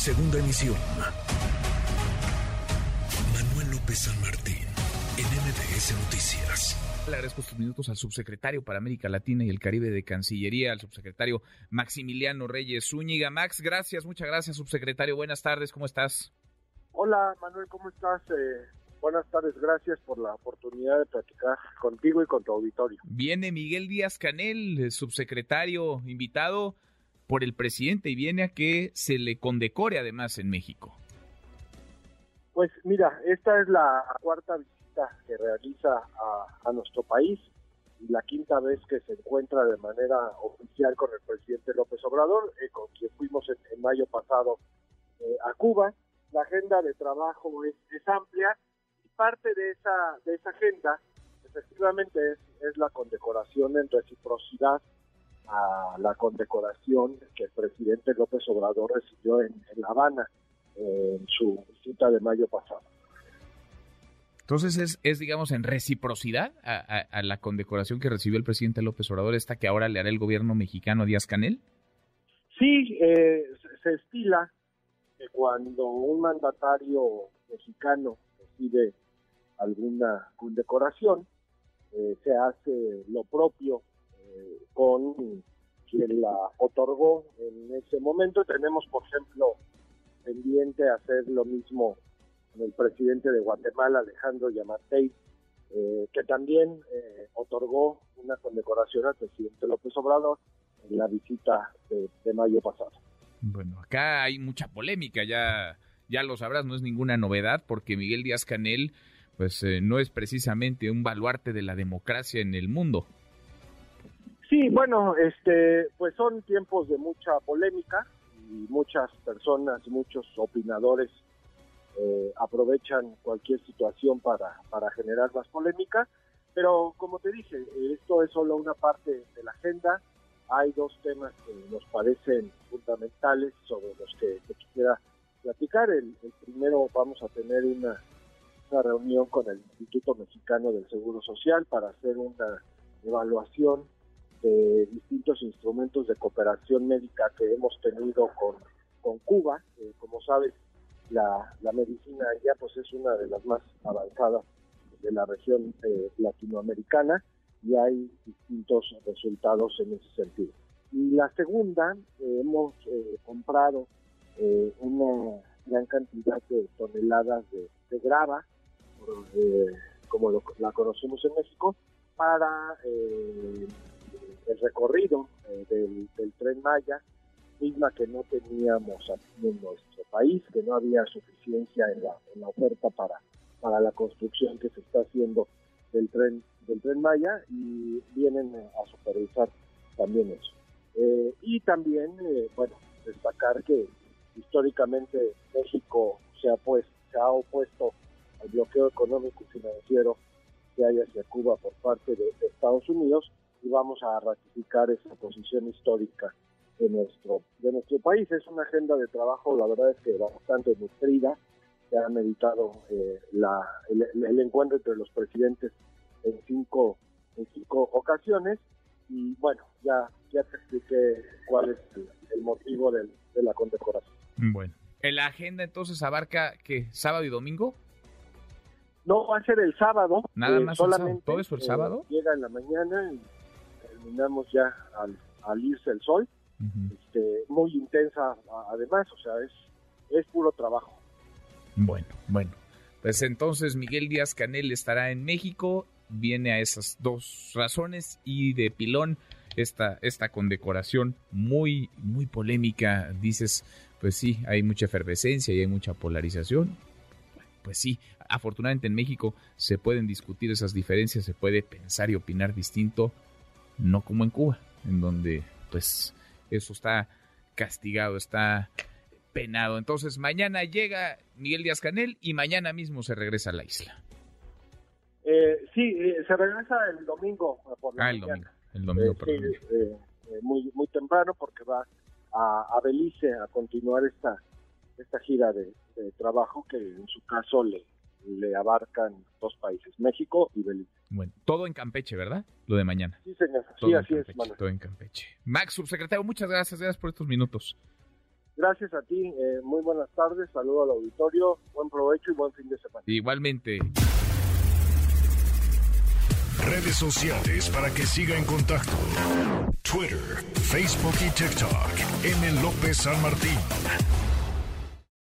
Segunda emisión. Manuel López San Martín, en MBS Noticias. Le agradezco estos minutos al subsecretario para América Latina y el Caribe de Cancillería, al subsecretario Maximiliano Reyes Zúñiga. Max, gracias, muchas gracias, subsecretario. Buenas tardes, ¿cómo estás? Hola, Manuel, ¿cómo estás? Eh, buenas tardes, gracias por la oportunidad de platicar contigo y con tu auditorio. Viene Miguel Díaz Canel, subsecretario invitado por el presidente y viene a que se le condecore además en México. Pues mira, esta es la cuarta visita que realiza a, nuestro país y la quinta vez que se encuentra de manera oficial con el presidente López Obrador, eh, con quien fuimos en, mayo pasado eh, a Cuba. La agenda de trabajo es, amplia y parte de esa, de esa agenda efectivamente es, es la condecoración en reciprocidad a la condecoración que el presidente López Obrador recibió en, La Habana en su visita de mayo pasado. Entonces es, es digamos, en reciprocidad a, la condecoración que recibió el presidente López Obrador, esta que ahora le hará el gobierno mexicano Díaz Canel. Sí, eh, se estila que cuando un mandatario mexicano recibe alguna condecoración, eh, se hace lo propio con quien la otorgó en ese momento. Tenemos, por ejemplo, pendiente hacer lo mismo con el presidente de Guatemala, Alejandro Yamatei, eh, que también eh, otorgó una condecoración al presidente López Obrador en la visita de, mayo pasado. Bueno, acá hay mucha polémica, ya, ya lo sabrás, no es ninguna novedad, porque Miguel Díaz Canel, pues eh, no es precisamente un baluarte de la democracia en el mundo. Sí, bueno, este, pues son tiempos de mucha polémica y muchas personas, muchos opinadores eh, aprovechan cualquier situación para, para generar más polémica, pero como te dije, esto es solo una parte de la agenda. Hay dos temas que nos parecen fundamentales sobre los que quisiera platicar. El, el, primero, vamos a tener una, una reunión con el Instituto Mexicano del Seguro Social para hacer una evaluación de distintos instrumentos de cooperación médica que hemos tenido con, con Cuba. Eh, como sabes, la, la, medicina ya pues es una de las más avanzadas de la región eh, latinoamericana y hay distintos resultados en ese sentido. Y la segunda, eh, hemos comprado una gran cantidad de toneladas de, de grava, como la conocemos en México, para el recorrido eh, del, tren Maya, misma que no teníamos aquí en nuestro país, que no había suficiencia en la, oferta para, para la construcción que se está haciendo del tren del tren Maya y vienen a supervisar también eso. Eh, y también, eh, bueno, destacar que históricamente México se ha, pues, se ha opuesto al bloqueo económico y financiero que hay hacia Cuba por parte de Estados Unidos y vamos a ratificar esa posición histórica de nuestro, de nuestro país. Es una agenda de trabajo, la verdad es que bastante nutrida. Se ha meditado eh, la, el, encuentro entre los presidentes en cinco, en cinco ocasiones y bueno, ya, ya te expliqué cuál es el, motivo de la condecoración. Bueno, ¿la agenda entonces abarca que sábado y domingo? No, va a ser el sábado. Nada eh, más solamente, ¿Todo eso el sábado? Eh, llega en la mañana y terminamos ya al, al irse el sol, este, muy intensa además, o sea, es, es puro trabajo. Bueno, bueno. Pues entonces Miguel Díaz Canel estará en México, viene a esas dos razones y de pilón esta, esta condecoración muy, muy polémica, dices, pues sí, hay mucha efervescencia y hay mucha polarización. Pues sí, afortunadamente en México se pueden discutir esas diferencias, se puede pensar y opinar distinto, no como en Cuba, en donde pues eso está castigado, está penado. Entonces mañana llega Miguel Díaz Canel y mañana mismo se regresa a la isla. Eh, sí, eh, se regresa el domingo por la ah, el domingo, el domingo, eh, muy, muy temprano porque va a, a, Belice a continuar esta, esta gira de trabajo que en su caso le, le abarcan dos países, México y Belice. Bueno, todo en Campeche, ¿verdad? Lo de mañana. Sí, señor. sí, así es, Todo en Campeche. Max, subsecretario, muchas gracias, gracias por estos minutos. Gracias a ti, eh, muy buenas tardes, saludo al auditorio, buen provecho y buen fin de semana. Igualmente. Redes sociales para que siga en contacto: Twitter, Facebook y TikTok. M. López San Martín.